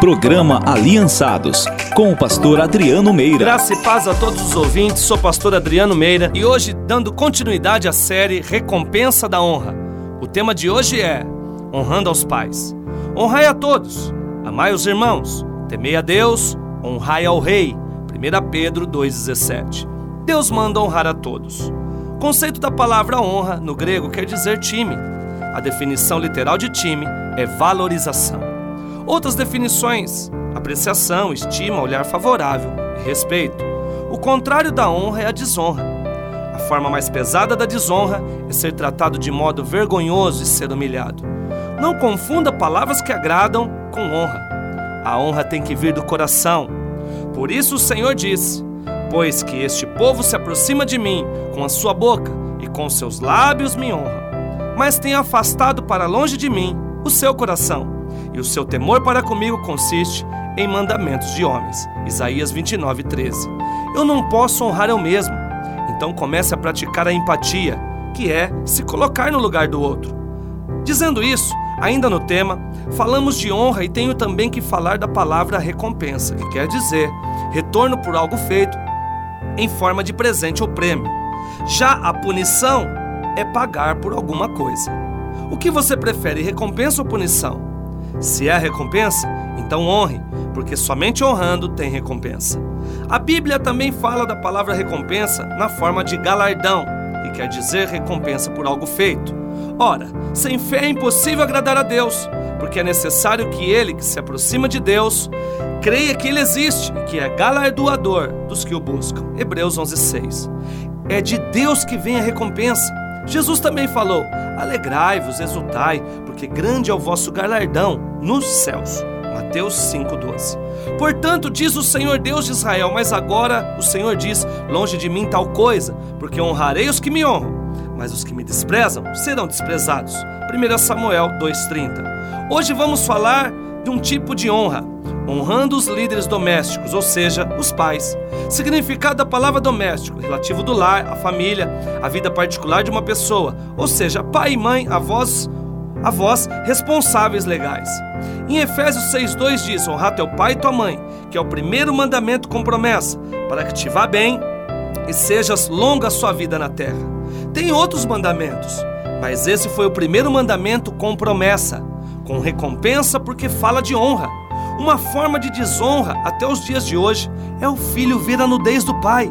Programa Aliançados, com o pastor Adriano Meira. Graça e paz a todos os ouvintes, sou pastor Adriano Meira e hoje dando continuidade à série Recompensa da Honra. O tema de hoje é Honrando aos Pais. Honrai a todos, amai os irmãos, temei a Deus, honrai ao Rei. 1 Pedro 2,17. Deus manda honrar a todos. O conceito da palavra honra no grego quer dizer time. A definição literal de time é valorização. Outras definições: apreciação, estima, olhar favorável e respeito. O contrário da honra é a desonra. A forma mais pesada da desonra é ser tratado de modo vergonhoso e ser humilhado. Não confunda palavras que agradam com honra. A honra tem que vir do coração. Por isso o Senhor diz: Pois que este povo se aproxima de mim com a sua boca e com seus lábios me honra, mas tem afastado para longe de mim o seu coração e o seu temor para comigo consiste em mandamentos de homens. Isaías 29, 13. Eu não posso honrar eu mesmo, então comece a praticar a empatia, que é se colocar no lugar do outro. Dizendo isso, ainda no tema, falamos de honra e tenho também que falar da palavra recompensa, que quer dizer retorno por algo feito em forma de presente ou prêmio. Já a punição é pagar por alguma coisa. O que você prefere, recompensa ou punição? Se é recompensa, então honre, porque somente honrando tem recompensa. A Bíblia também fala da palavra recompensa na forma de galardão, que quer dizer recompensa por algo feito. Ora, sem fé é impossível agradar a Deus, porque é necessário que ele que se aproxima de Deus creia que ele existe e que é galardoador dos que o buscam. Hebreus 11:6. É de Deus que vem a recompensa. Jesus também falou: Alegrai-vos, exultai, porque grande é o vosso galardão nos céus. Mateus 5,12. Portanto, diz o Senhor Deus de Israel, mas agora o Senhor diz: Longe de mim tal coisa, porque honrarei os que me honram, mas os que me desprezam serão desprezados. 1 Samuel 2,30. Hoje vamos falar de um tipo de honra, honrando os líderes domésticos, ou seja, os pais. Significado da palavra doméstico, relativo do lar, a família, a vida particular de uma pessoa, ou seja, pai e mãe, avós, avós responsáveis legais. Em Efésios 6,2 diz: honrar teu pai e tua mãe, que é o primeiro mandamento com promessa, para que te vá bem e sejas longa a sua vida na terra. Tem outros mandamentos, mas esse foi o primeiro mandamento com promessa, com recompensa porque fala de honra. Uma forma de desonra até os dias de hoje é o filho ver a nudez do pai.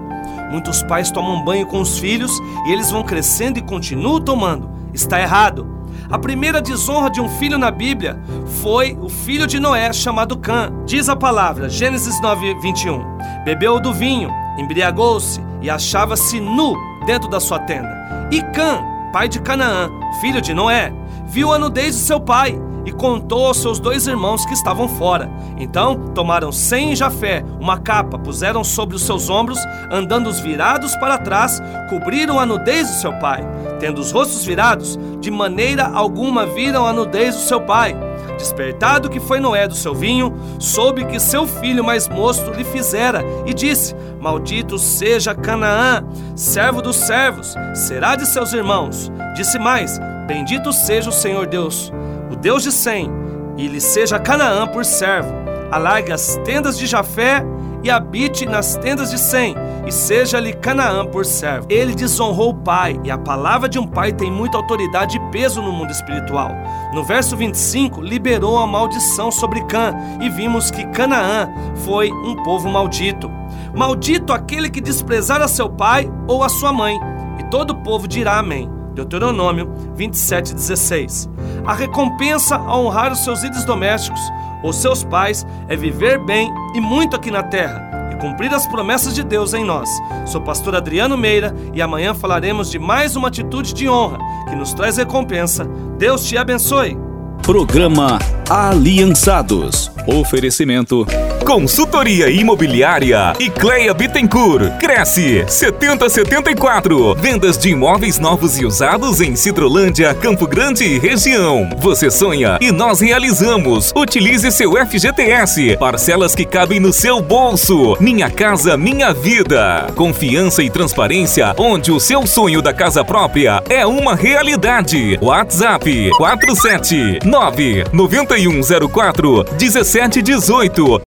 Muitos pais tomam banho com os filhos e eles vão crescendo e continuam tomando. Está errado. A primeira desonra de um filho na Bíblia foi o filho de Noé, chamado Cã. Diz a palavra, Gênesis 9, 21. Bebeu do vinho, embriagou-se e achava-se nu dentro da sua tenda. E Cã, pai de Canaã, filho de Noé, viu a nudez de seu pai e contou aos seus dois irmãos que estavam fora. Então tomaram Sem Jafé uma capa, puseram sobre os seus ombros, andando os virados para trás, cobriram a nudez do seu pai. Tendo os rostos virados, de maneira alguma viram a nudez do seu pai. Despertado que foi Noé do seu vinho, soube que seu filho mais moço lhe fizera e disse: Maldito seja Canaã, servo dos servos, será de seus irmãos. Disse mais: Bendito seja o Senhor Deus o Deus de Sem, e lhe seja Canaã por servo. Alargue as tendas de Jafé e habite nas tendas de Sem, e seja-lhe Canaã por servo. Ele desonrou o pai, e a palavra de um pai tem muita autoridade e peso no mundo espiritual. No verso 25, liberou a maldição sobre Cã, e vimos que Canaã foi um povo maldito. Maldito aquele que desprezar a seu pai ou a sua mãe, e todo o povo dirá amém. Deuteronômio 27,16. A recompensa a honrar os seus ídolos domésticos, os seus pais, é viver bem e muito aqui na terra e cumprir as promessas de Deus em nós. Sou pastor Adriano Meira e amanhã falaremos de mais uma atitude de honra que nos traz recompensa. Deus te abençoe. Programa Aliançados. Oferecimento Consultoria Imobiliária e Cleia Bittencourt. Cresce 7074. Vendas de imóveis novos e usados em Cidrolândia, Campo Grande e região. Você sonha e nós realizamos. Utilize seu FGTS. Parcelas que cabem no seu bolso. Minha casa, minha vida. Confiança e transparência onde o seu sonho da casa própria é uma realidade. WhatsApp 479 9104 1718